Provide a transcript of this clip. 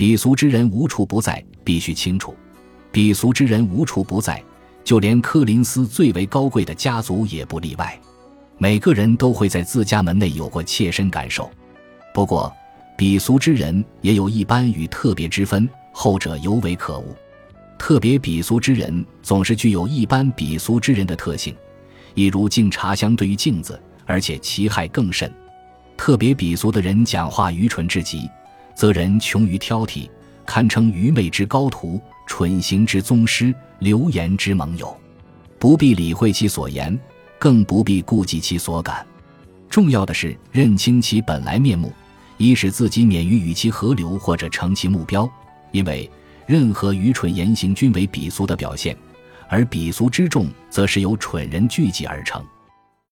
鄙俗之人无处不在，必须清楚。鄙俗之人无处不在，就连柯林斯最为高贵的家族也不例外。每个人都会在自家门内有过切身感受。不过，鄙俗之人也有一般与特别之分，后者尤为可恶。特别鄙俗之人总是具有一般鄙俗之人的特性，一如敬茶相对于镜子，而且其害更甚。特别鄙俗的人讲话愚蠢至极，则人穷于挑剔，堪称愚昧之高徒，蠢行之宗师，流言之盟友。不必理会其所言，更不必顾及其所感。重要的是认清其本来面目。以使自己免于与其合流或者成其目标，因为任何愚蠢言行均为鄙俗的表现，而鄙俗之众则是由蠢人聚集而成。